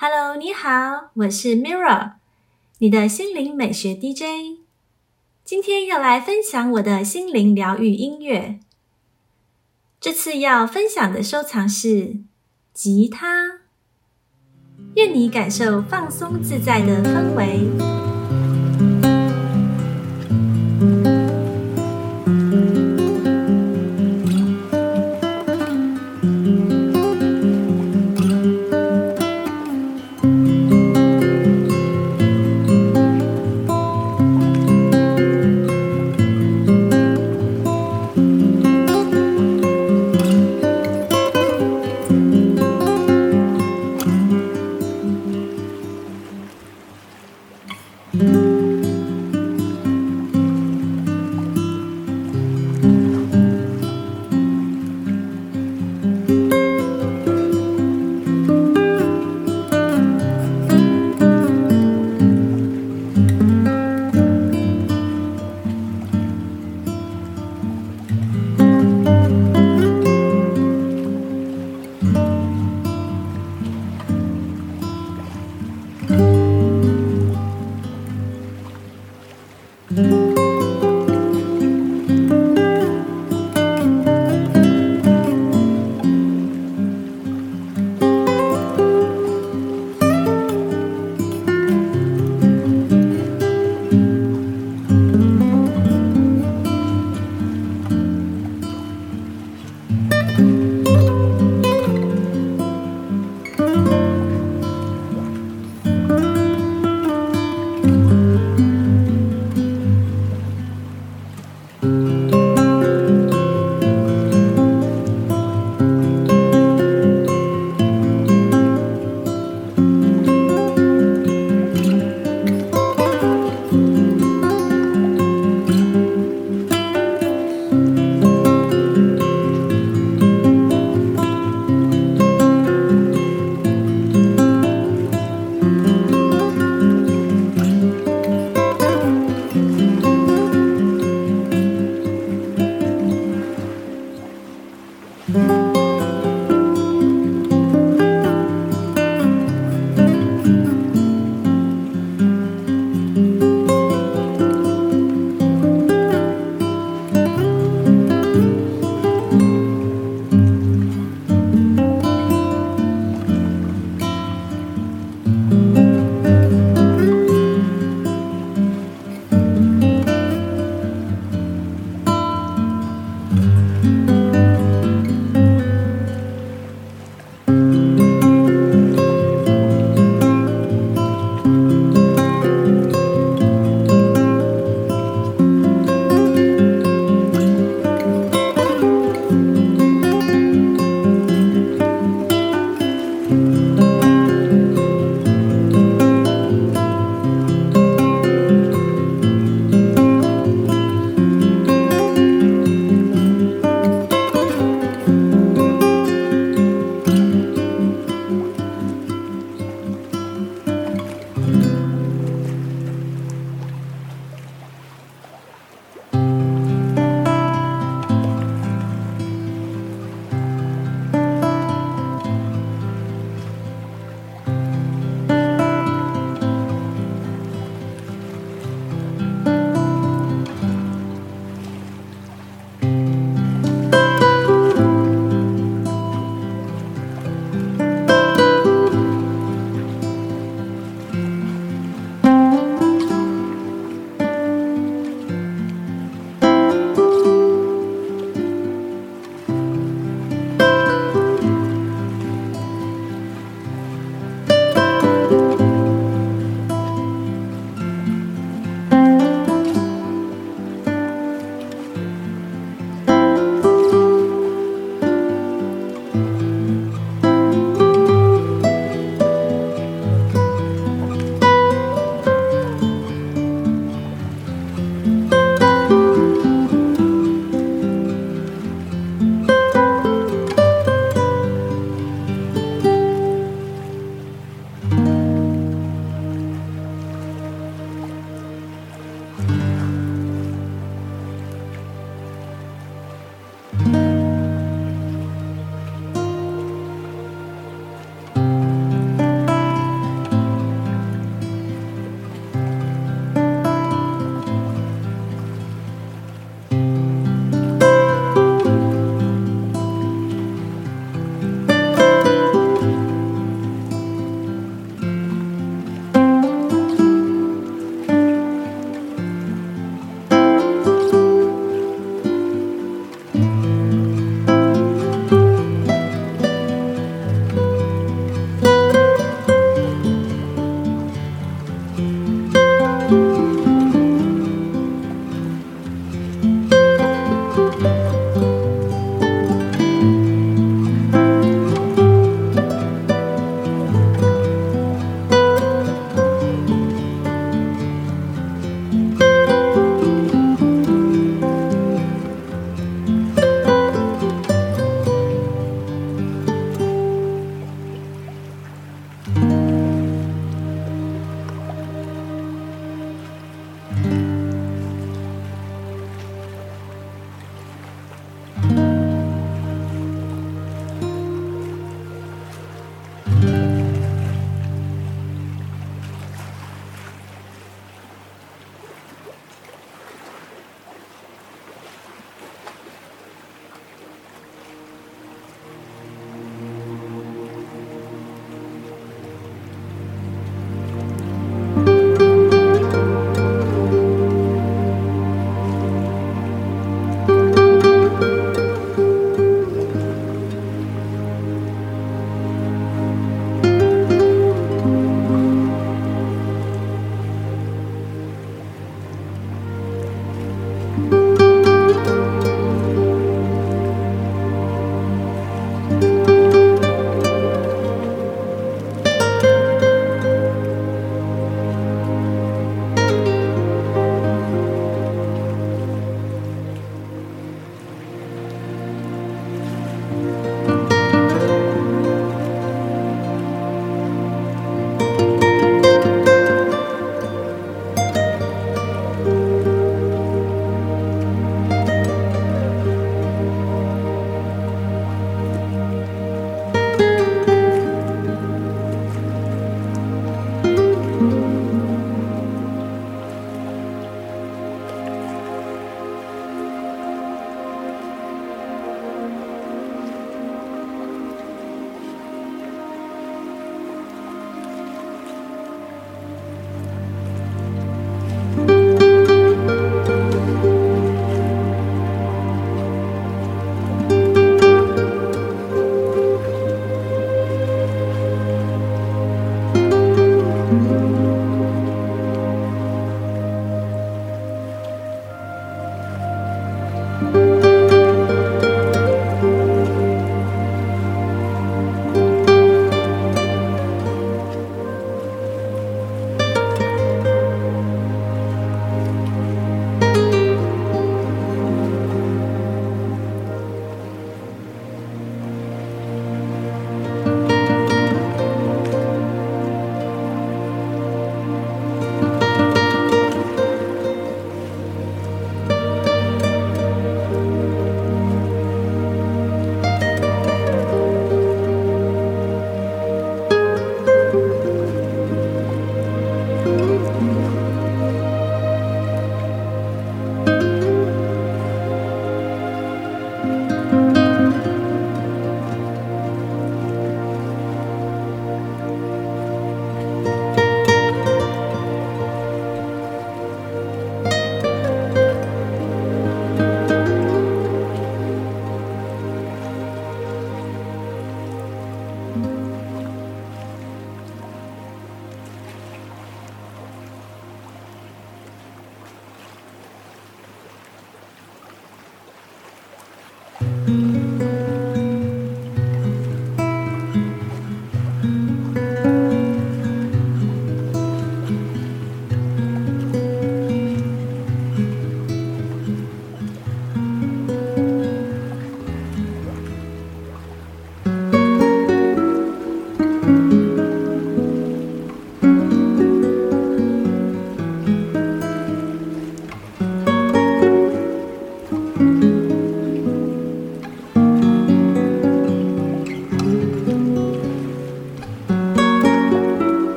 Hello，你好，我是 Mirror，你的心灵美学 DJ。今天要来分享我的心灵疗愈音乐。这次要分享的收藏是吉他。愿你感受放松自在的氛围。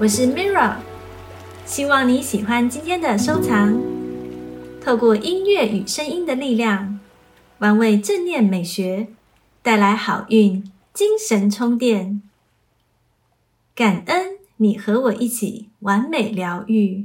我是 Mira，希望你喜欢今天的收藏。透过音乐与声音的力量，玩味正念美学，带来好运，精神充电。感恩你和我一起完美疗愈。